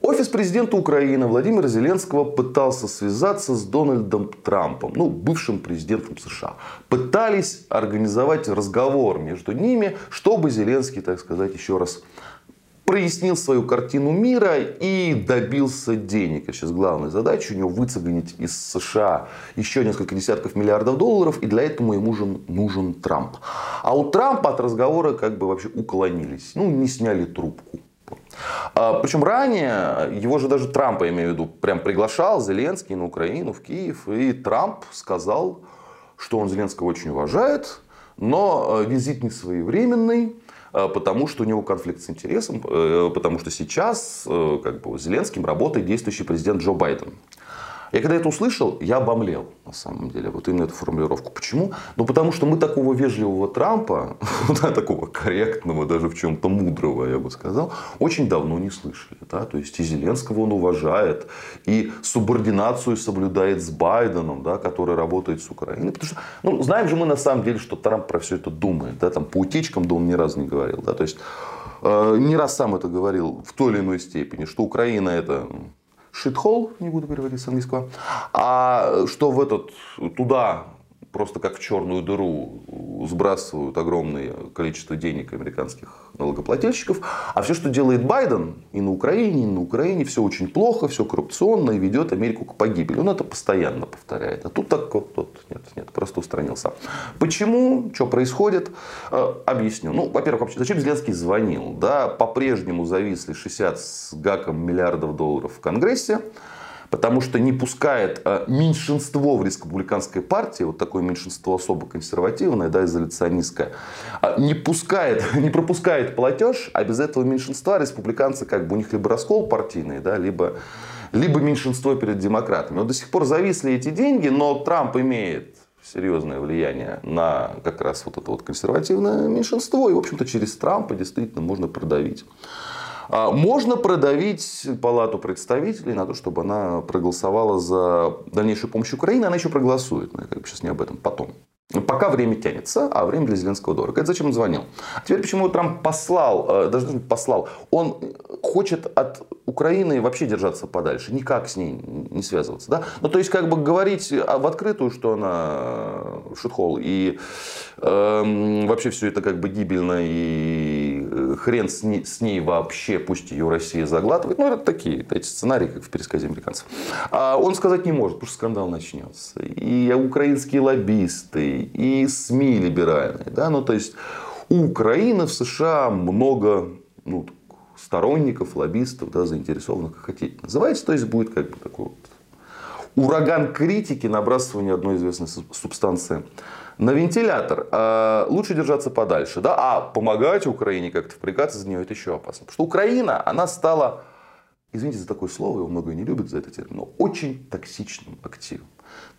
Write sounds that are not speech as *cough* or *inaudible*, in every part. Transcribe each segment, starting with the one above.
Офис президента Украины Владимира Зеленского пытался связаться с Дональдом Трампом, ну, бывшим президентом США. Пытались организовать разговор между ними, чтобы Зеленский, так сказать, еще раз прояснил свою картину мира и добился денег. Это сейчас главная задача у него выцегонить из США еще несколько десятков миллиардов долларов. И для этого ему нужен, нужен Трамп. А у Трампа от разговора как бы вообще уклонились. Ну, не сняли трубку. А, Причем ранее его же даже Трамп, я имею в виду, прям приглашал Зеленский на Украину, в Киев. И Трамп сказал, что он Зеленского очень уважает, но э, визит не своевременный Э, потому что у него конфликт с интересом, э, потому что сейчас как бы, Зеленским работает действующий президент Джо Байден. Я когда это услышал, я обомлел, на самом деле, вот именно эту формулировку. Почему? Ну, потому что мы такого вежливого Трампа, *laughs* такого корректного, даже в чем-то мудрого, я бы сказал, очень давно не слышали. Да? То есть, и Зеленского он уважает, и субординацию соблюдает с Байденом, да, который работает с Украиной. Потому что, ну, знаем же мы на самом деле, что Трамп про все это думает. Да? Там, по утечкам, да, он ни разу не говорил. Да? То есть, э, не раз сам это говорил в той или иной степени, что Украина это шитхол, не буду переводить с английского, а что в этот, туда просто как в черную дыру сбрасывают огромное количество денег американских налогоплательщиков. А все, что делает Байден и на Украине, и на Украине, все очень плохо, все коррупционно и ведет Америку к погибели. Он это постоянно повторяет. А тут так вот, вот нет, нет, просто устранился. Почему? Что происходит? Э, объясню. Ну, во-первых, зачем Зеленский звонил? Да, по-прежнему зависли 60 с гаком миллиардов долларов в Конгрессе потому что не пускает э, меньшинство в республиканской партии, вот такое меньшинство особо консервативное, да, изоляционистское, а, не пускает, *laughs* не пропускает платеж, а без этого меньшинства республиканцы как бы у них либо раскол партийный, да, либо либо меньшинство перед демократами. Вот до сих пор зависли эти деньги, но Трамп имеет серьезное влияние на как раз вот это вот консервативное меньшинство. И, в общем-то, через Трампа действительно можно продавить. А, можно продавить палату представителей на то, чтобы она проголосовала за дальнейшую помощь Украине. Она еще проголосует. Но я как бы сейчас не об этом. Потом. Пока время тянется, а время для Зеленского дорого. Это зачем он звонил? А теперь почему Трамп послал, э, даже послал, он хочет от Украины вообще держаться подальше, никак с ней не связываться. Да? Ну, то есть, как бы говорить в открытую, что она шутхол, и э, вообще все это как бы гибельно, и э, хрен с ней, с ней вообще, пусть ее Россия заглатывает. Ну, это такие эти сценарии, как в пересказе американцев. А он сказать не может, потому что скандал начнется. И украинские лоббисты, и СМИ либеральные. Да? Ну, то есть у Украины в США много ну, сторонников, лоббистов, да, заинтересованных, как хотите. Называйте, то есть будет как бы такой вот ураган критики, набрасывания одной известной субстанции на вентилятор. А лучше держаться подальше. Да? А помогать Украине как-то впрягаться за нее это еще опасно. Потому что Украина, она стала, извините за такое слово, его многое не любят за это термин, но очень токсичным активом.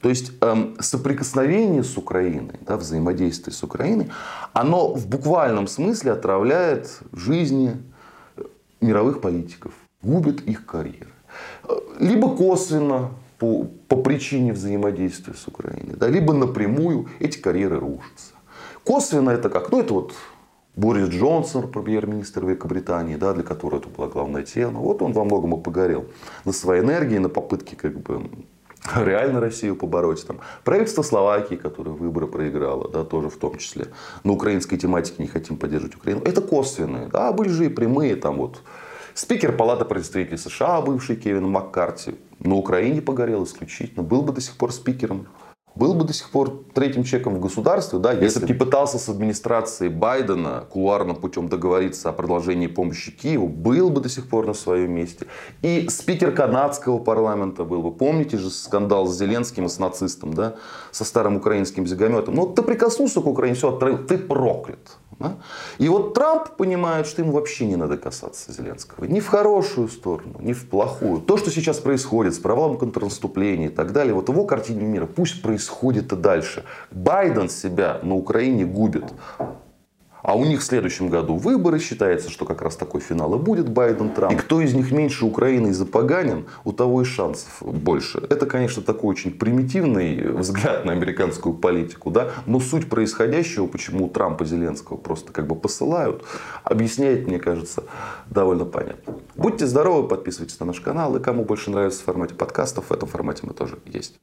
То есть эм, соприкосновение с Украиной, да, взаимодействие с Украиной, оно в буквальном смысле отравляет жизни э, мировых политиков, губит их карьеры. Э, либо косвенно, по, по причине взаимодействия с Украиной, да, либо напрямую эти карьеры рушатся. Косвенно это как? Ну, это вот Борис Джонсон, премьер-министр Великобритании, да, для которого это была главная тема. Вот он во многом и погорел на своей энергии, на попытке как бы реально Россию побороть. Там, правительство Словакии, которое выборы проиграло, да, тоже в том числе. На украинской тематике не хотим поддерживать Украину. Это косвенные. Да, были же и прямые. Там вот спикер Палаты представителей США, бывший Кевин Маккарти, на Украине погорел исключительно. Был бы до сих пор спикером был бы до сих пор третьим человеком в государстве, да, если бы не пытался с администрацией Байдена кулуарным путем договориться о продолжении помощи Киеву, был бы до сих пор на своем месте. И спикер канадского парламента был бы. Помните же скандал с Зеленским и с нацистом, да, со старым украинским зигометом. Ну, ты прикоснулся к Украине, все, ты проклят. Да? И вот Трамп понимает, что ему вообще не надо касаться Зеленского. Ни в хорошую сторону, ни в плохую. То, что сейчас происходит с провалом контрнаступления и так далее, вот его картине мира пусть происходит и дальше. Байден себя на Украине губит. А у них в следующем году выборы. Считается, что как раз такой финал и будет Байден-Трамп. И кто из них меньше Украины и запоганен, у того и шансов больше. Это, конечно, такой очень примитивный взгляд на американскую политику. Да? Но суть происходящего, почему Трампа Зеленского просто как бы посылают, объясняет, мне кажется, довольно понятно. Будьте здоровы, подписывайтесь на наш канал. И кому больше нравится в формате подкастов, в этом формате мы тоже есть.